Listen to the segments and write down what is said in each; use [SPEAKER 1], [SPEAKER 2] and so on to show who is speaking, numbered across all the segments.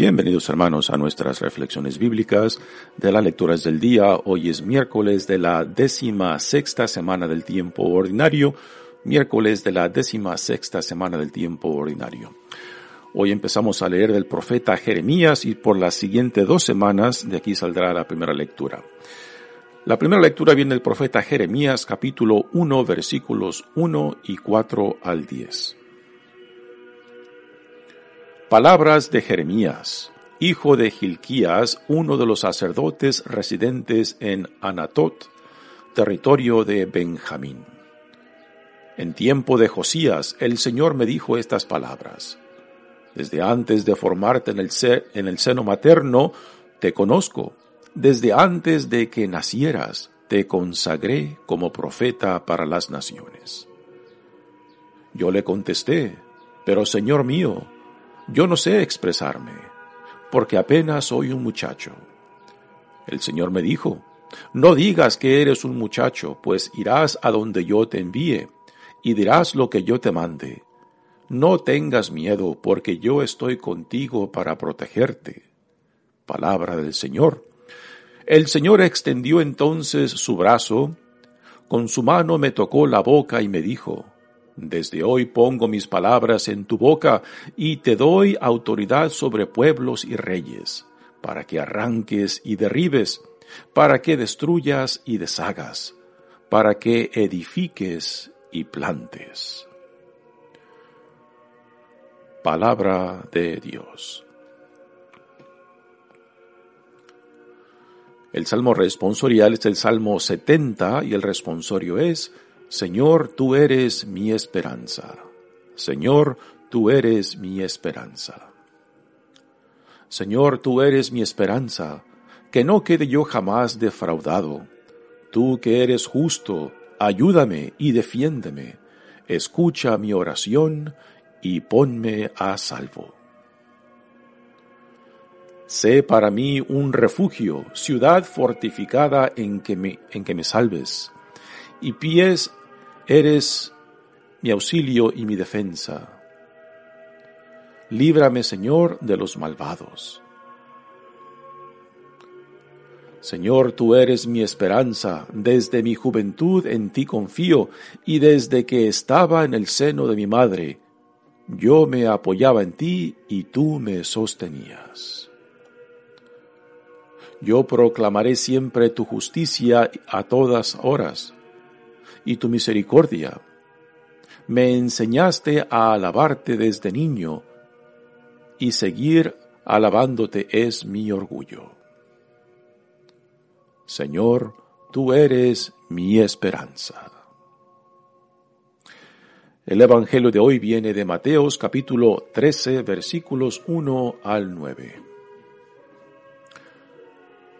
[SPEAKER 1] Bienvenidos hermanos a nuestras reflexiones bíblicas de las lecturas del día. Hoy es miércoles de la décima sexta semana del tiempo ordinario. Miércoles de la décima sexta semana del tiempo ordinario. Hoy empezamos a leer del profeta Jeremías y por las siguientes dos semanas de aquí saldrá la primera lectura. La primera lectura viene del profeta Jeremías capítulo 1 versículos 1 y 4 al 10. Palabras de Jeremías, hijo de Gilquías, uno de los sacerdotes residentes en Anatot, territorio de Benjamín. En tiempo de Josías, el Señor me dijo estas palabras. Desde antes de formarte en el, en el seno materno, te conozco. Desde antes de que nacieras, te consagré como profeta para las naciones. Yo le contesté, pero Señor mío, yo no sé expresarme, porque apenas soy un muchacho. El Señor me dijo, no digas que eres un muchacho, pues irás a donde yo te envíe, y dirás lo que yo te mande. No tengas miedo, porque yo estoy contigo para protegerte. Palabra del Señor. El Señor extendió entonces su brazo, con su mano me tocó la boca y me dijo, desde hoy pongo mis palabras en tu boca y te doy autoridad sobre pueblos y reyes, para que arranques y derribes, para que destruyas y deshagas, para que edifiques y plantes. Palabra de Dios. El salmo responsorial es el salmo 70 y el responsorio es Señor, tú eres mi esperanza. Señor, tú eres mi esperanza. Señor, tú eres mi esperanza, que no quede yo jamás defraudado. Tú que eres justo, ayúdame y defiéndeme. Escucha mi oración y ponme a salvo. Sé para mí un refugio, ciudad fortificada en que me, en que me salves, y pies Eres mi auxilio y mi defensa. Líbrame, Señor, de los malvados. Señor, tú eres mi esperanza, desde mi juventud en ti confío, y desde que estaba en el seno de mi madre, yo me apoyaba en ti y tú me sostenías. Yo proclamaré siempre tu justicia a todas horas y tu misericordia. Me enseñaste a alabarte desde niño, y seguir alabándote es mi orgullo. Señor, tú eres mi esperanza. El Evangelio de hoy viene de Mateos capítulo 13 versículos 1 al 9.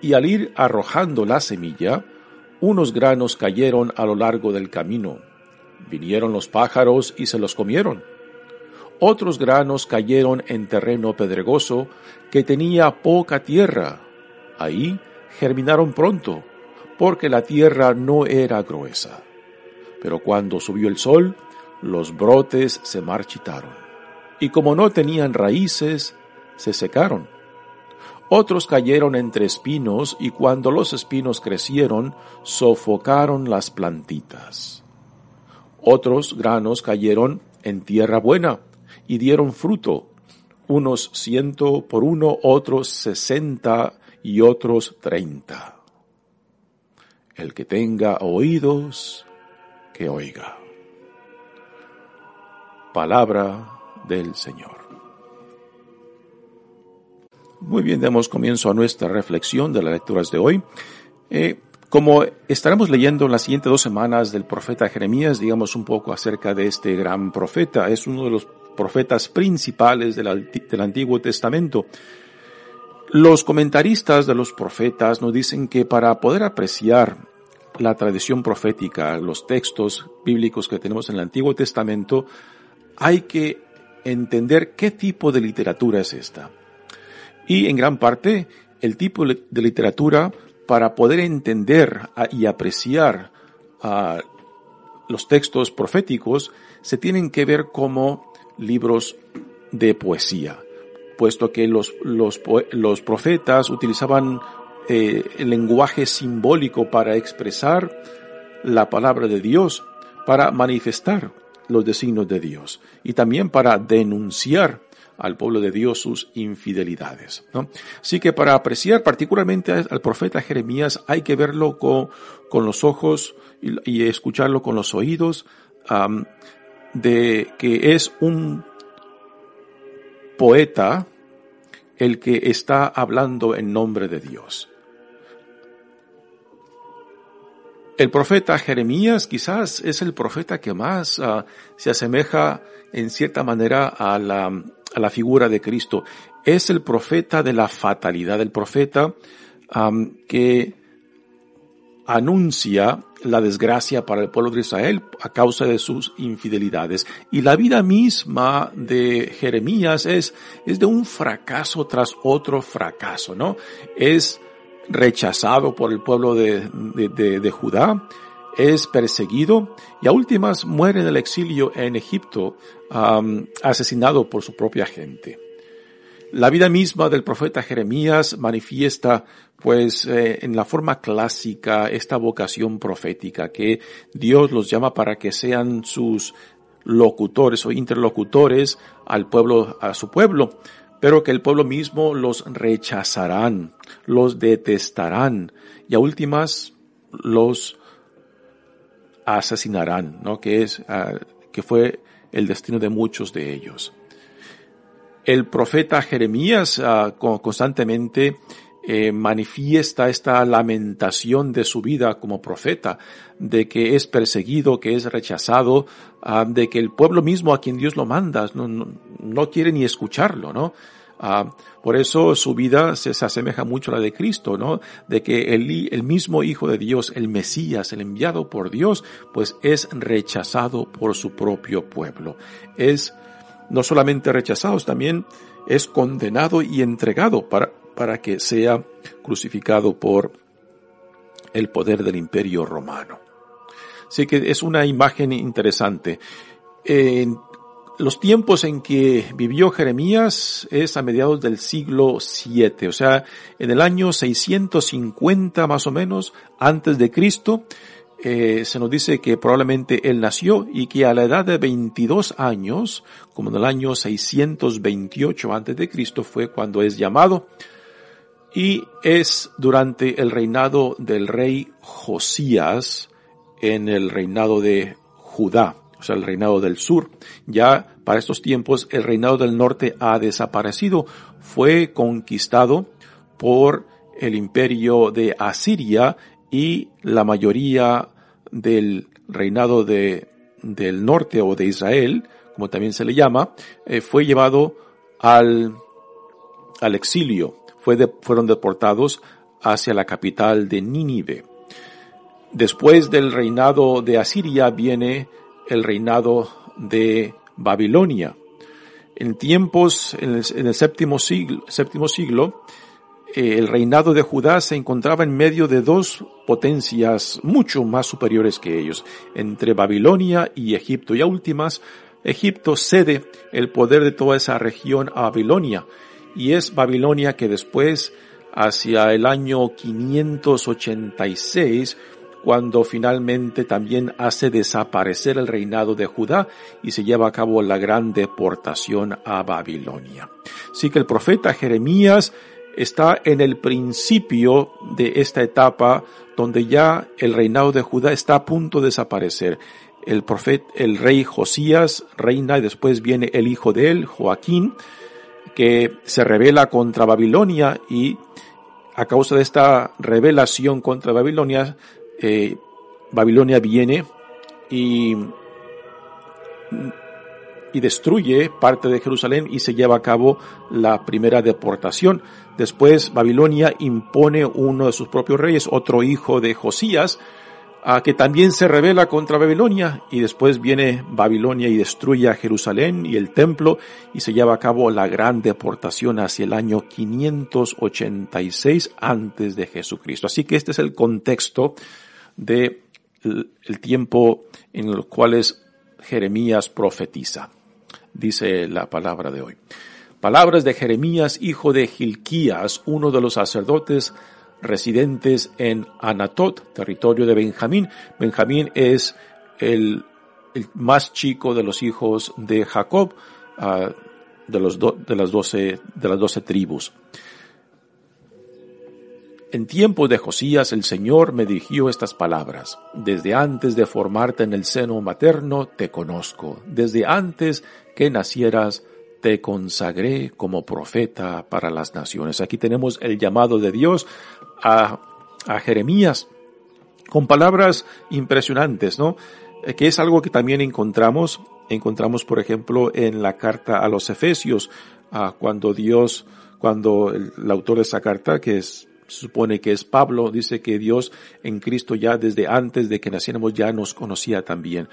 [SPEAKER 1] y al ir arrojando la semilla, unos granos cayeron a lo largo del camino. Vinieron los pájaros y se los comieron. Otros granos cayeron en terreno pedregoso que tenía poca tierra. Ahí germinaron pronto, porque la tierra no era gruesa. Pero cuando subió el sol, los brotes se marchitaron. Y como no tenían raíces, se secaron. Otros cayeron entre espinos y cuando los espinos crecieron, sofocaron las plantitas. Otros granos cayeron en tierra buena y dieron fruto, unos ciento por uno, otros sesenta y otros treinta. El que tenga oídos, que oiga. Palabra del Señor. Muy bien, demos comienzo a nuestra reflexión de las lecturas de hoy. Eh, como estaremos leyendo en las siguientes dos semanas del profeta Jeremías, digamos un poco acerca de este gran profeta. Es uno de los profetas principales del, del Antiguo Testamento. Los comentaristas de los profetas nos dicen que para poder apreciar la tradición profética, los textos bíblicos que tenemos en el Antiguo Testamento, hay que entender qué tipo de literatura es esta. Y en gran parte, el tipo de literatura para poder entender y apreciar los textos proféticos se tienen que ver como libros de poesía, puesto que los, los, los profetas utilizaban eh, el lenguaje simbólico para expresar la palabra de Dios, para manifestar los designios de Dios y también para denunciar al pueblo de Dios sus infidelidades. ¿no? Así que para apreciar particularmente al profeta Jeremías hay que verlo con, con los ojos y, escucharlo con los oídos, de que es un poeta el que está hablando en nombre de Dios. El profeta Jeremías quizás es el profeta que más ah, se asemeja en cierta manera a la, a la figura de Cristo. Es el profeta de la fatalidad, el profeta que anuncia la desgracia para el pueblo de Israel a causa de sus infidelidades. Y la vida misma de Jeremías es, es de un fracaso tras otro fracaso, ¿no? Es rechazado por el pueblo de, de, de, Judá, es perseguido y a últimas muere en el exilio en Egipto, asesinado por su propia gente. La vida misma del profeta Jeremías manifiesta, pues, eh, en la forma clásica esta vocación profética que Dios los llama para que sean sus locutores o interlocutores al pueblo, a su pueblo, pero que el pueblo mismo los rechazarán, los detestarán y a últimas los asesinarán, ¿no? Que es, ah, que fue el destino de muchos de ellos. El profeta Jeremías ah, constantemente eh, manifiesta esta lamentación de su vida como profeta, de que es perseguido, que es rechazado, ah, de que el pueblo mismo a quien Dios lo manda no, no, quiere ni escucharlo, ¿no? Ah, por eso su vida se, asemeja mucho a la de Cristo, ¿no? De que el, el mismo Hijo de Dios, el Mesías, el enviado por Dios, pues es rechazado por su propio pueblo. Es no solamente rechazado, también es condenado y entregado para, para que sea crucificado por el poder del imperio romano. Así que es una imagen interesante. Los tiempos en que vivió Jeremías es a mediados del siglo 7, o sea, en el año 650 más o menos antes de Cristo, eh, se nos dice que probablemente él nació y que a la edad de 22 años, como en el año 628 antes de Cristo, fue cuando es llamado y es durante el reinado del rey Josías en el reinado de Judá, o sea, el reinado del sur. Ya para estos tiempos el reinado del norte ha desaparecido, fue conquistado por el imperio de Asiria y la mayoría del reinado de, del norte o de Israel, como también se le llama, eh, fue llevado al, al exilio fueron deportados hacia la capital de Nínive. Después del reinado de Asiria viene el reinado de Babilonia. En tiempos, en el, séptimo siglo, séptimo siglo eh, el reinado de Judá se encontraba en medio de dos potencias mucho más superiores que ellos, entre Babilonia y Egipto. Y a últimas, Egipto cede el poder de toda esa región a Babilonia y es Babilonia que después, hacia el año 586, cuando finalmente también hace desaparecer el reinado de Judá y se lleva a cabo la gran deportación a Babilonia. Así que el profeta Jeremías está en el principio de esta etapa donde ya el reinado de Judá está a punto de desaparecer. El profeta, el rey Josías reina y después viene el hijo de él, Joaquín, que se revela contra Babilonia y a causa de esta revelación contra Babilonia, eh, Babilonia viene y y destruye parte de Jerusalén y se lleva a cabo la primera deportación. Después Babilonia impone uno de sus propios reyes, otro hijo de Josías, a que también se revela contra Babilonia y después viene Babilonia y destruye a Jerusalén y el templo y se lleva a cabo la gran deportación hacia el año 586 antes de Jesucristo. Así que este es el contexto de el tiempo en los cuales Jeremías profetiza dice la palabra de hoy. Palabras de Jeremías, hijo de Gilquías, uno de los sacerdotes residentes en Anatot, territorio de Benjamín. Benjamín es el, más chico de los hijos de Jacob, ah, de, los de, las doce, de las doce tribus. En tiempo de Josías el Señor me dirigió estas palabras. Desde antes de formarte en el seno materno te conozco. Desde antes que nacieras te consagré como profeta para las naciones. Aquí tenemos el llamado de Dios a, a Jeremías con palabras impresionantes, ¿no? Eh, que es algo que también encontramos, encontramos por ejemplo en la carta a los Efesios, cuando Dios, cuando el autor de esa carta, que es se supone que es Pablo, dice que Dios en Cristo ya desde antes de que naciéramos ya nos conocía también.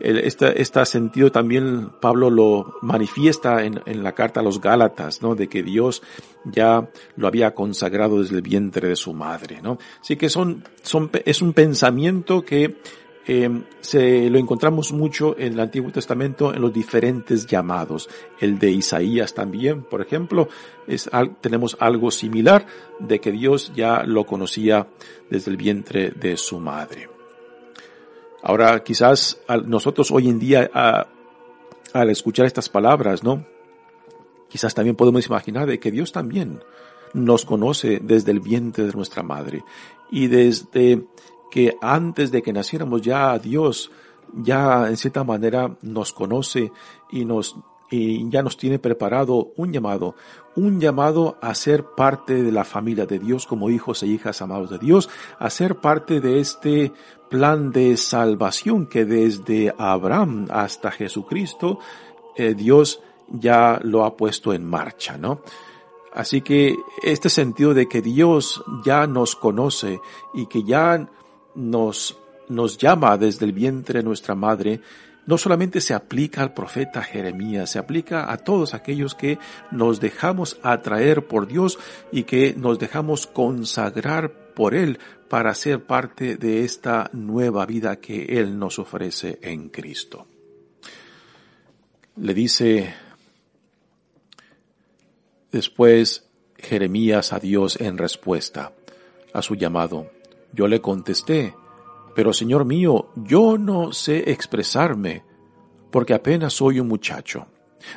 [SPEAKER 1] Este, este sentido también Pablo lo manifiesta en, en, la carta a los Gálatas, ¿no? De que Dios ya lo había consagrado desde el vientre de su madre, ¿no? Así que son, son, es un pensamiento que eh, se lo encontramos mucho en el Antiguo Testamento en los diferentes llamados. El de Isaías también, por ejemplo, es, tenemos algo similar de que Dios ya lo conocía desde el vientre de su madre. Ahora, quizás nosotros hoy en día, al escuchar estas palabras, ¿no? Quizás también podemos imaginar de que Dios también nos conoce desde el vientre de nuestra madre y desde que antes de que naciéramos ya Dios ya en cierta manera nos conoce y nos y ya nos tiene preparado un llamado, un llamado a ser parte de la familia de Dios como hijos e hijas amados de Dios, a ser parte de este plan de salvación que desde Abraham hasta Jesucristo eh, Dios ya lo ha puesto en marcha, ¿no? Así que este sentido de que Dios ya nos conoce y que ya nos, nos llama desde el vientre de nuestra madre, no solamente se aplica al profeta Jeremías, se aplica a todos aquellos que nos dejamos atraer por Dios y que nos dejamos consagrar por Él para ser parte de esta nueva vida que Él nos ofrece en Cristo. Le dice después Jeremías a Dios en respuesta a su llamado. Yo le contesté, pero Señor mío, yo no sé expresarme, porque apenas soy un muchacho.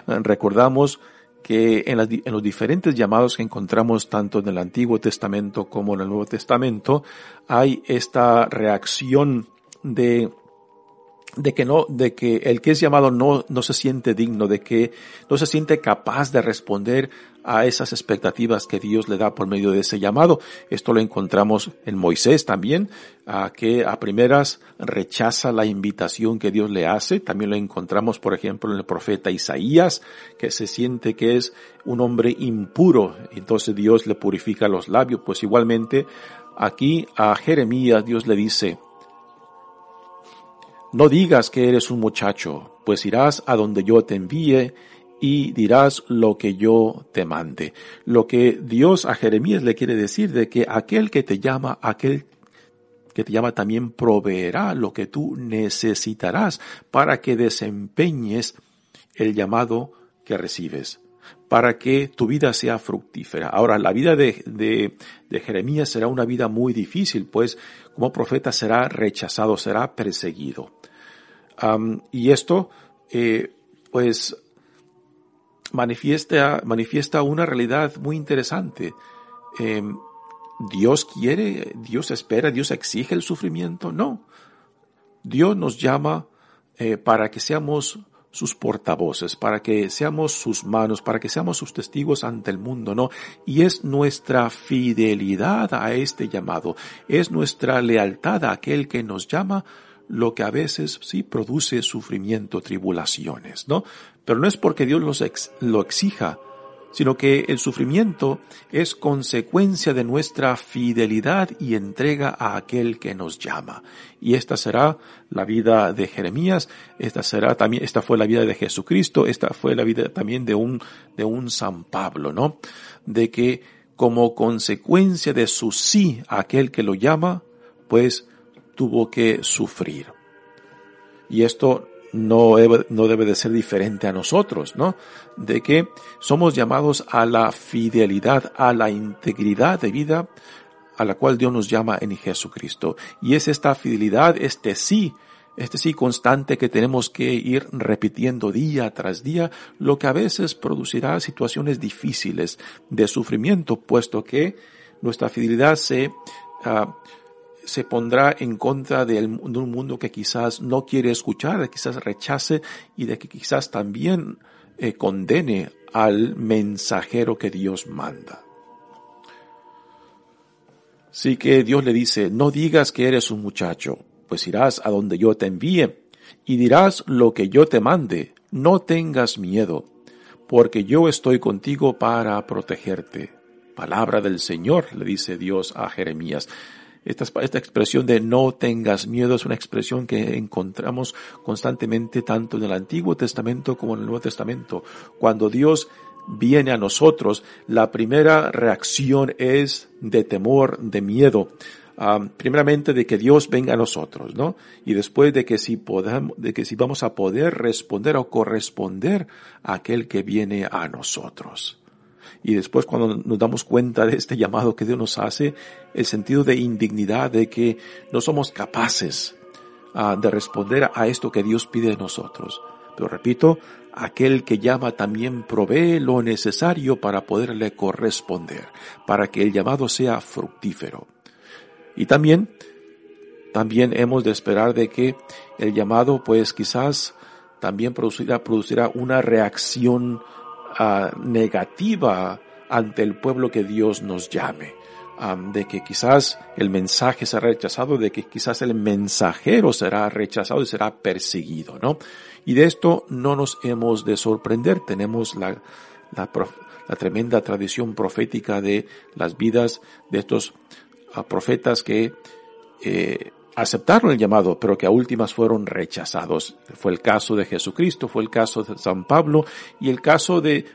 [SPEAKER 1] Recordamos que en, los diferentes llamados que encontramos tanto en el Antiguo Testamento como en el Nuevo Testamento, hay esta reacción de de que no, de que el que es llamado no, no se siente digno, de que no se siente capaz de responder a esas expectativas que Dios le da por medio de ese llamado. Esto lo encontramos en Moisés también, a que a primeras rechaza la invitación que Dios le hace. También lo encontramos, por ejemplo, en el profeta Isaías, que se siente que es un hombre impuro. Entonces Dios le purifica los labios. Pues igualmente aquí a Jeremías Dios le dice, no digas que eres un muchacho, pues irás a donde yo te envíe y dirás lo que yo te mande. Lo que Dios a Jeremías le quiere decir de que aquel que te llama, aquel que te llama también proveerá lo que tú necesitarás para que desempeñes el llamado que recibes, para que tu vida sea fructífera. Ahora, la vida de, de, Jeremías será una vida muy difícil, pues como profeta será rechazado, será perseguido. y esto, eh, pues, manifiesta, manifiesta una realidad muy interesante. Em, Dios quiere, Dios espera, Dios exige el sufrimiento. No. Dios nos llama eh, para que seamos sus portavoces, para que seamos sus manos, para que seamos sus testigos ante el mundo, ¿no? Y es nuestra fidelidad a este llamado, es nuestra lealtad a aquel que nos llama lo que a veces sí produce sufrimiento, tribulaciones, ¿no? Pero no es porque Dios los lo exija, sino que el sufrimiento es consecuencia de nuestra fidelidad y entrega a aquel que nos llama. Y esta será la vida de Jeremías, esta será también, esta fue la vida de Jesucristo, esta fue la vida también de un, de un San Pablo, ¿no? De que como consecuencia de su sí a aquel que lo llama, pues tuvo que sufrir. Y esto no debe, no debe de ser diferente a nosotros, ¿no? De que somos llamados a la fidelidad, a la integridad de vida a la cual Dios nos llama en Jesucristo. Y es esta fidelidad, este sí, este sí constante que tenemos que ir repitiendo día tras día, lo que a veces producirá situaciones difíciles de sufrimiento, puesto que nuestra fidelidad se uh, se pondrá en contra de, un mundo que quizás no quiere escuchar, que quizás rechace y de que quizás también eh, condene al mensajero que Dios manda. Así que Dios le dice, no digas que eres un muchacho, pues irás a donde yo te envíe y dirás lo que yo te mande. No tengas miedo, porque yo estoy contigo para protegerte. Palabra del Señor, le dice Dios a Jeremías. Esta, expresión de no tengas miedo es una expresión que encontramos constantemente tanto en el Antiguo Testamento como en el Nuevo Testamento. Cuando Dios viene a nosotros, la primera reacción es de temor, de miedo. Primeramente de que Dios venga a nosotros, ¿no? Y después de que si podamos, de que si vamos a poder responder o corresponder a aquel que viene a nosotros. Y después cuando nos damos cuenta de este llamado que Dios nos hace, el sentido de indignidad de que no somos capaces uh, de responder a esto que Dios pide de nosotros. Pero repito, aquel que llama también provee lo necesario para poderle corresponder, para que el llamado sea fructífero. Y también, también hemos de esperar de que el llamado pues quizás también producirá, producirá una reacción negativa ante el pueblo que Dios nos llame. de que quizás el mensaje será rechazado, de que quizás el mensajero será rechazado y será perseguido, ¿no? Y de esto no nos hemos de sorprender. Tenemos la, la, tremenda tradición profética de las vidas de estos ah, profetas que eh, aceptaron el llamado, pero que a últimas fueron rechazados. Fue el caso de Jesucristo, fue el caso de San Pablo y el caso de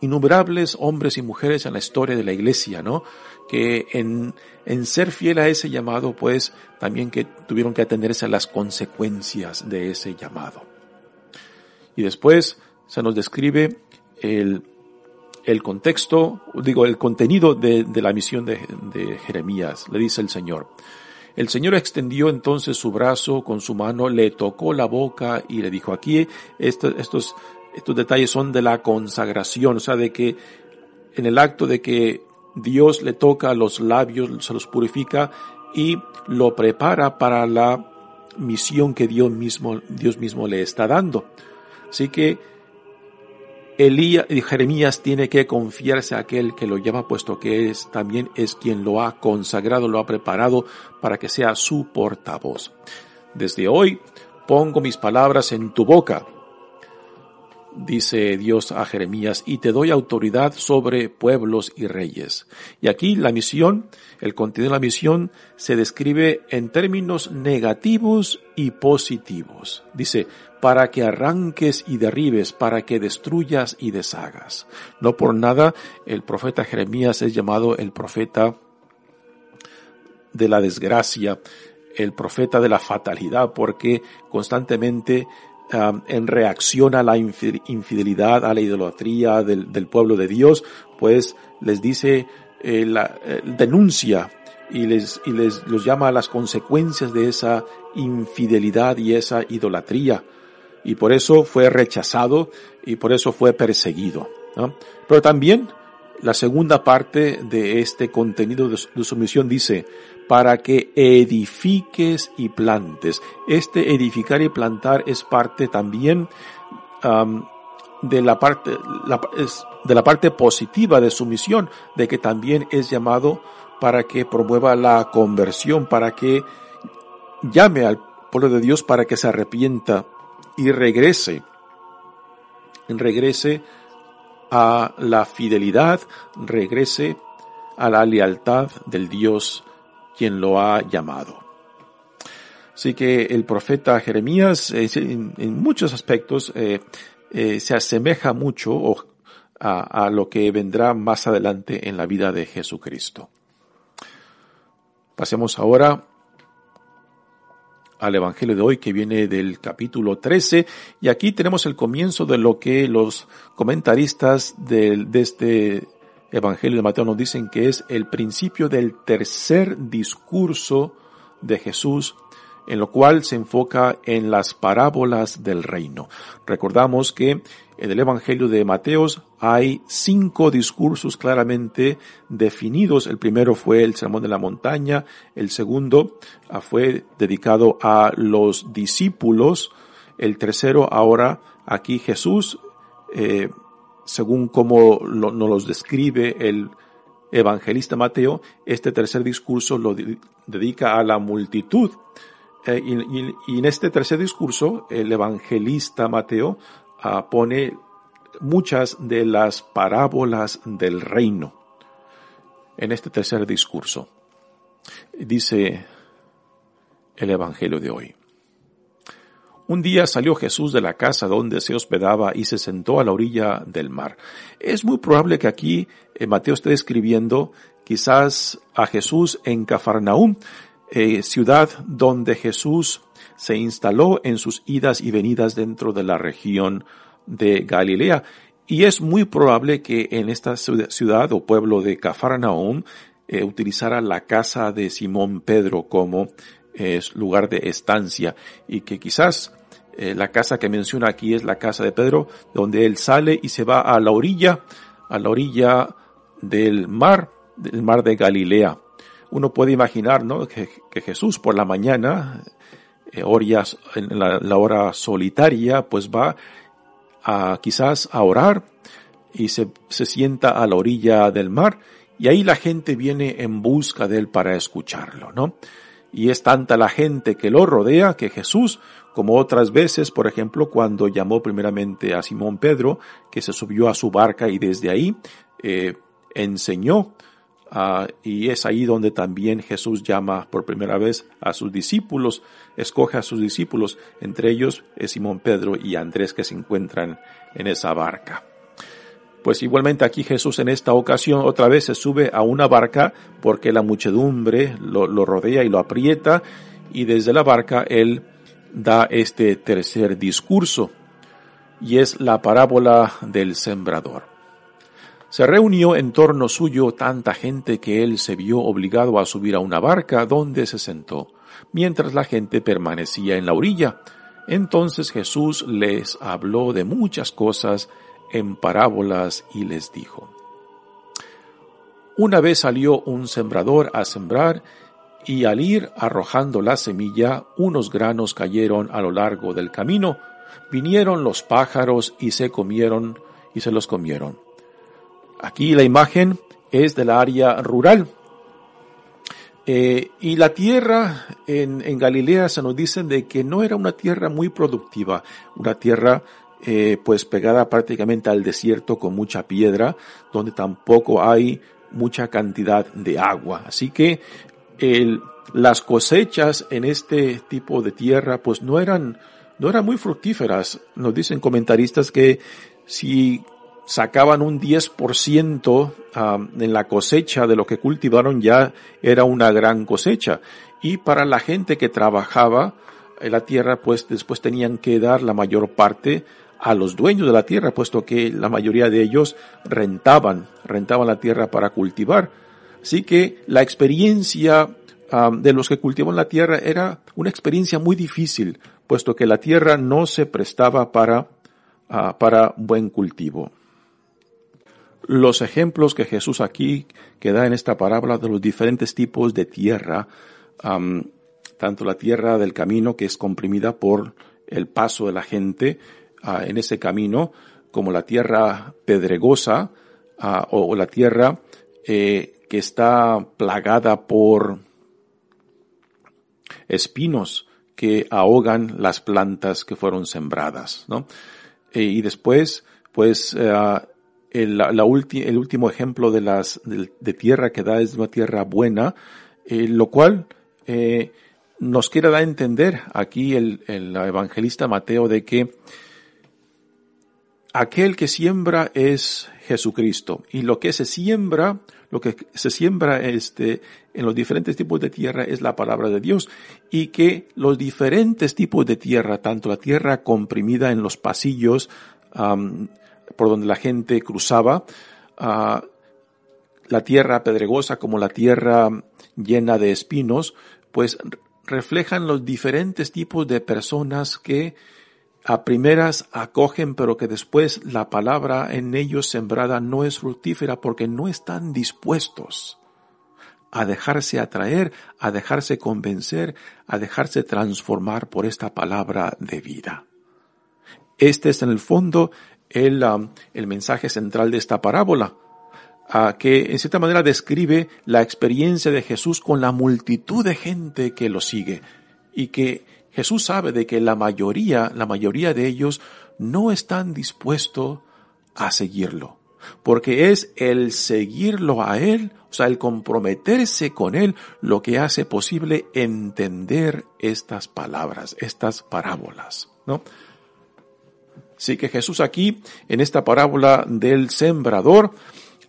[SPEAKER 1] innumerables hombres y mujeres en la historia de la iglesia, ¿no? Que en, en ser fiel a ese llamado, pues también que tuvieron que atenderse a las consecuencias de ese llamado. Y después se nos describe el, el contexto, digo, el contenido de, de la misión de, de Jeremías. Le dice el Señor, el Señor extendió entonces su brazo con su mano, le tocó la boca y le dijo, aquí estos, estos, estos detalles son de la consagración, o sea, de que en el acto de que Dios le toca los labios, se los purifica y lo prepara para la misión que Dios mismo, Dios mismo le está dando. Así que Elías y Jeremías tiene que confiarse a aquel que lo llama, puesto que es, también es quien lo ha consagrado, lo ha preparado para que sea su portavoz. Desde hoy pongo mis palabras en tu boca, dice Dios a Jeremías, y te doy autoridad sobre pueblos y reyes. Y aquí la misión, el contenido de la misión, se describe en términos negativos y positivos. Dice, para que arranques y derribes, para que destruyas y deshagas. No por nada el profeta Jeremías es llamado el profeta de la desgracia, el profeta de la fatalidad, porque constantemente en reacción a la infidelidad, a la idolatría del, pueblo de Dios, pues les dice, eh, eh, denuncia y les, y les los llama a las consecuencias de esa infidelidad y esa idolatría. Y por eso fue rechazado y por eso fue perseguido. Pero también la segunda parte de este contenido de, su misión dice, para que edifiques y plantes. Este edificar y plantar es parte también de la parte, de la parte positiva de su misión, de que también es llamado para que promueva la conversión, para que llame al pueblo de Dios para que se arrepienta y regrese, regrese a la fidelidad, regrese a la lealtad del Dios quien lo ha llamado. Así que el profeta Jeremías en, muchos aspectos eh, eh, se asemeja mucho a, a lo que vendrá más adelante en la vida de Jesucristo. Pasemos ahora al Evangelio de hoy que viene del capítulo 13 y aquí tenemos el comienzo de lo que los comentaristas de, de este Evangelio de Mateo nos dicen que es el principio del tercer discurso de Jesús en lo cual se enfoca en las parábolas del reino. Recordamos que en el Evangelio de Mateos hay cinco discursos claramente definidos. El primero fue el Sermón de la Montaña, el segundo fue dedicado a los discípulos, el tercero ahora aquí Jesús, eh, según como nos los describe el evangelista Mateo, este tercer discurso lo dedica a la multitud eh, y, en este tercer discurso, el evangelista Mateo ah, pone muchas de las parábolas del reino en este tercer discurso. Dice el Evangelio de hoy. Un día salió Jesús de la casa donde se hospedaba y se sentó a la orilla del mar. Es muy probable que aquí eh, Mateo esté describiendo quizás a Jesús en Cafarnaúm, eh, ciudad donde Jesús se instaló en sus idas y venidas dentro de la región de Galilea. Y es muy probable que en esta ciudad o pueblo de Cafarnaum eh, utilizara la casa de Simón Pedro como eh, lugar de estancia y que quizás la casa que menciona aquí es la casa de Pedro, donde él sale y se va a la orilla, a la orilla del mar, del mar de Galilea uno puede imaginar ¿no? que, Jesús por la mañana, eh, en la, hora solitaria, pues va a quizás a orar y se, se sienta a la orilla del mar y ahí la gente viene en busca de él para escucharlo, ¿no? Y es tanta la gente que lo rodea que Jesús, como otras veces, por ejemplo, cuando llamó primeramente a Simón Pedro, que se subió a su barca y desde ahí eh, enseñó Ah, y es ahí donde también Jesús llama por primera vez a sus discípulos, escoge a sus discípulos, entre ellos es Simón Pedro y Andrés que se encuentran en esa barca. Pues igualmente aquí Jesús en esta ocasión otra vez se sube a una barca porque la muchedumbre lo, lo rodea y lo aprieta y desde la barca él da este tercer discurso y es la parábola del sembrador. Se reunió en torno suyo tanta gente que él se vio obligado a subir a una barca donde se sentó, mientras la gente permanecía en la orilla. Entonces Jesús les habló de muchas cosas en parábolas y les dijo, Una vez salió un sembrador a sembrar y al ir arrojando la semilla, unos granos cayeron a lo largo del camino, vinieron los pájaros y se comieron y se los comieron. Aquí la imagen es de la área rural. Eh, y la tierra en, en, Galilea se nos dicen de que no era una tierra muy productiva, una tierra eh, pues pegada prácticamente al desierto con mucha piedra, donde tampoco hay mucha cantidad de agua. Así que las cosechas en este tipo de tierra pues no eran, no eran muy fructíferas. Nos dicen comentaristas que si sacaban un 10% en la cosecha de lo que cultivaron ya era una gran cosecha. Y para la gente que trabajaba la tierra, pues después tenían que dar la mayor parte a los dueños de la tierra, puesto que la mayoría de ellos rentaban, rentaban la tierra para cultivar. Así que la experiencia de los que cultivan la tierra era una experiencia muy difícil, puesto que la tierra no se prestaba para, ah, para buen cultivo. Los ejemplos que Jesús aquí que da en esta parábola de los diferentes tipos de tierra, tanto la tierra del camino que es comprimida por el paso de la gente ah, en ese camino, como la tierra pedregosa ah, o, la tierra eh, que está plagada por espinos que ahogan las plantas que fueron sembradas, ¿no? Eh, y después, pues, eh, el, la el último ejemplo de las, de, tierra que da es una tierra buena, eh, lo cual, nos quiere dar a entender aquí el, el evangelista Mateo de que aquel que siembra es Jesucristo y lo que se siembra lo que se siembra este, en los diferentes tipos de tierra es la palabra de Dios y que los diferentes tipos de tierra, tanto la tierra comprimida en los pasillos por donde la gente cruzaba, la tierra pedregosa como la tierra llena de espinos, pues reflejan los diferentes tipos de personas que a primeras acogen, pero que después la palabra en ellos sembrada no es fructífera porque no están dispuestos a dejarse atraer, a dejarse convencer, a dejarse transformar por esta palabra de vida. Este es en el fondo el, um, el mensaje central de esta parábola, que en cierta manera describe la experiencia de Jesús con la multitud de gente que lo sigue y que Jesús sabe de que la mayoría, la mayoría de ellos no están dispuestos a seguirlo, porque es el seguirlo a Él, o sea, el comprometerse con Él, lo que hace posible entender estas palabras, estas parábolas, ¿no? Así que Jesús aquí, en esta parábola del sembrador,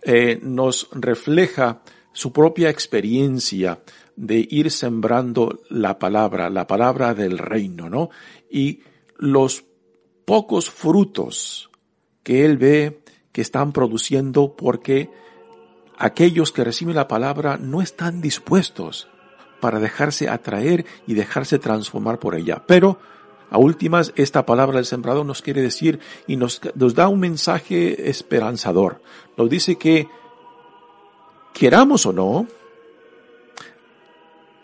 [SPEAKER 1] eh, nos refleja su propia experiencia de ir sembrando la palabra, la palabra del reino, ¿no? Y los pocos frutos que él ve que están produciendo porque aquellos que reciben la palabra no están dispuestos para dejarse atraer y dejarse transformar por ella. Pero, a últimas, esta palabra del sembrador nos quiere decir y nos, nos da un mensaje esperanzador. Nos dice que, queramos o no,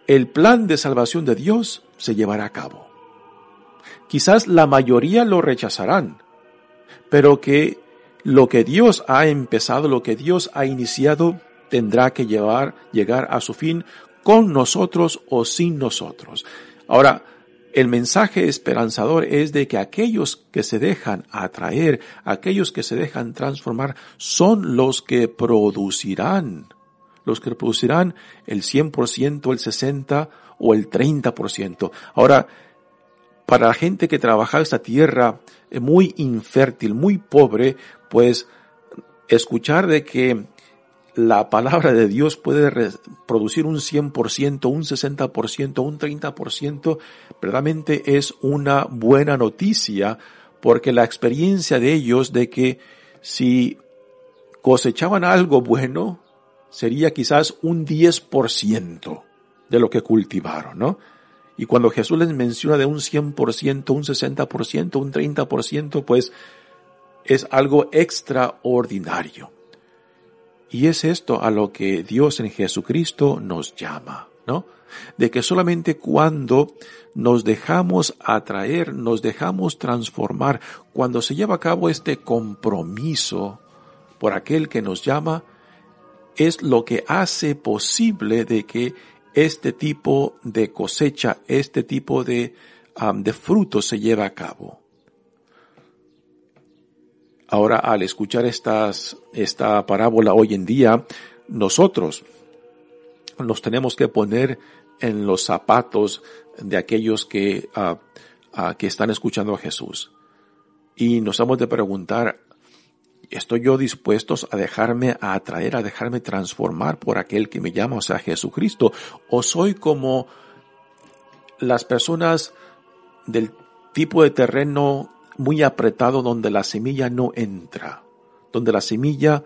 [SPEAKER 1] el plan de salvación de Dios se llevará a cabo. Quizás la mayoría lo rechazarán, pero que lo que Dios ha empezado, lo que Dios ha iniciado, tendrá que llevar, llegar a su fin con nosotros o sin nosotros. Ahora, el mensaje esperanzador es de que aquellos que se dejan atraer, aquellos que se dejan transformar, son los que producirán los que producirán el 100%, el 60% o el 30%. Ahora, para la gente que trabaja esta tierra eh, muy infértil, muy pobre, pues escuchar de que la palabra de Dios puede producir un 100%, un 60%, un 30%, verdaderamente es una buena noticia porque la experiencia de ellos de que si cosechaban algo bueno, sería quizás un 10% de lo que cultivaron, ¿no? Y cuando Jesús les menciona de un 100%, un 60%, un 30%, pues es algo extraordinario. Y es esto a lo que Dios en Jesucristo nos llama, ¿no? De que solamente cuando nos dejamos atraer, nos dejamos transformar, cuando se lleva a cabo este compromiso por aquel que nos llama, es lo que hace posible de que este tipo de cosecha, este tipo de, de fruto se lleve a cabo. Ahora, al escuchar estas, esta parábola hoy en día, nosotros nos tenemos que poner en los zapatos de aquellos que, ah, ah, que están escuchando a Jesús. Y nos hemos de preguntar, ¿Estoy yo dispuesto a dejarme atraer, a dejarme transformar por aquel que me llama, o sea, Jesucristo? ¿O soy como las personas del tipo de terreno muy apretado donde la semilla no entra, donde la semilla,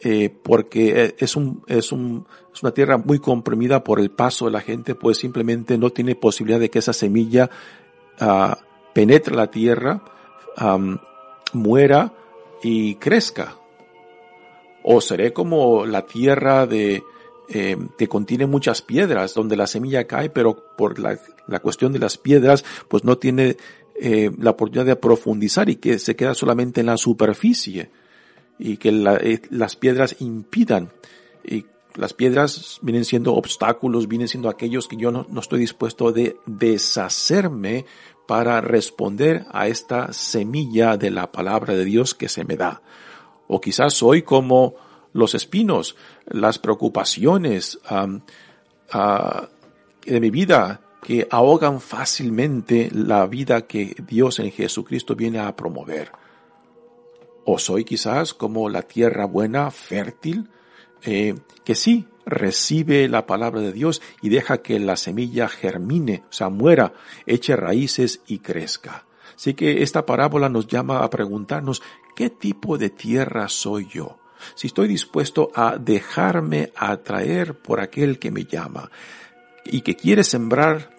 [SPEAKER 1] eh, porque es, un, es, un, es una tierra muy comprimida por el paso de la gente, pues simplemente no tiene posibilidad de que esa semilla uh, penetre la tierra, muera y crezca. O seré como la tierra de, eh, que contiene muchas piedras, donde la semilla cae, pero por la, la cuestión de las piedras, pues no tiene eh, la oportunidad de profundizar y que se queda solamente en la superficie y que eh, las piedras impidan. Y las piedras vienen siendo obstáculos, vienen siendo aquellos que yo no, no estoy dispuesto de deshacerme para responder a esta semilla de la palabra de Dios que se me da. O quizás soy como los espinos, las preocupaciones de mi vida que ahogan fácilmente la vida que Dios en Jesucristo viene a promover. O soy quizás como la tierra buena, fértil, eh, que sí recibe la palabra de Dios y deja que la semilla germine, o sea, muera, eche raíces y crezca. Así que esta parábola nos llama a preguntarnos, ¿qué tipo de tierra soy yo? Si estoy dispuesto a dejarme atraer por aquel que me llama y que quiere sembrar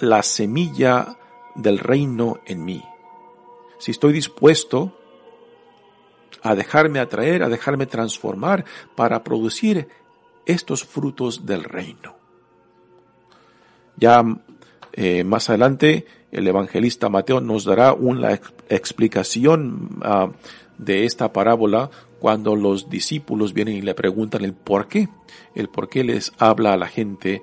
[SPEAKER 1] la semilla del reino en mí. Si estoy dispuesto a dejarme atraer, a dejarme transformar para producir estos frutos del reino. Ya eh, más adelante el evangelista Mateo nos dará una explicación ah, de esta parábola cuando los discípulos vienen y le preguntan el por qué, el por qué les habla a la gente